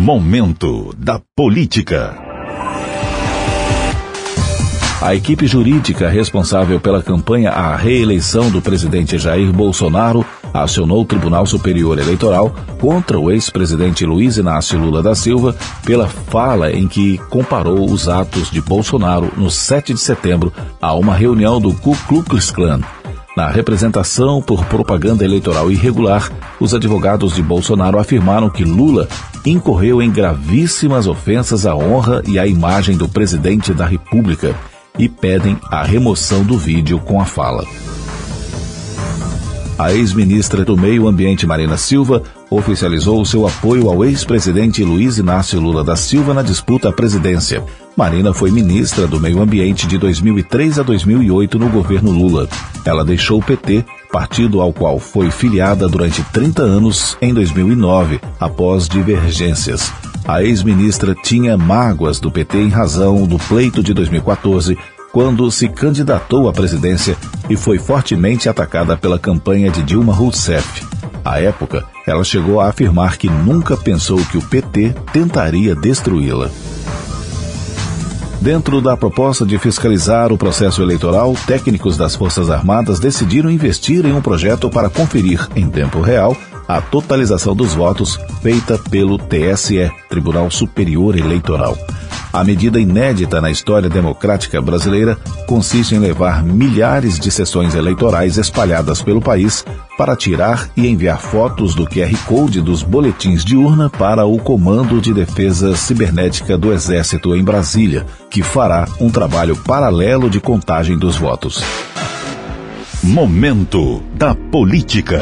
Momento da Política. A equipe jurídica responsável pela campanha à reeleição do presidente Jair Bolsonaro acionou o Tribunal Superior Eleitoral contra o ex-presidente Luiz Inácio Lula da Silva pela fala em que comparou os atos de Bolsonaro no 7 de setembro a uma reunião do Ku Klux Klan na representação por propaganda eleitoral irregular, os advogados de Bolsonaro afirmaram que Lula incorreu em gravíssimas ofensas à honra e à imagem do presidente da República e pedem a remoção do vídeo com a fala. A ex-ministra do Meio Ambiente Marina Silva oficializou seu apoio ao ex-presidente Luiz Inácio Lula da Silva na disputa à presidência. Marina foi ministra do Meio Ambiente de 2003 a 2008 no governo Lula. Ela deixou o PT, partido ao qual foi filiada durante 30 anos, em 2009, após divergências. A ex-ministra tinha mágoas do PT em razão do pleito de 2014 quando se candidatou à presidência e foi fortemente atacada pela campanha de Dilma Rousseff. À época, ela chegou a afirmar que nunca pensou que o PT tentaria destruí-la. Dentro da proposta de fiscalizar o processo eleitoral, técnicos das Forças Armadas decidiram investir em um projeto para conferir, em tempo real, a totalização dos votos feita pelo TSE, Tribunal Superior Eleitoral. A medida inédita na história democrática brasileira consiste em levar milhares de sessões eleitorais espalhadas pelo país para tirar e enviar fotos do QR Code dos boletins de urna para o Comando de Defesa Cibernética do Exército em Brasília, que fará um trabalho paralelo de contagem dos votos. Momento da Política.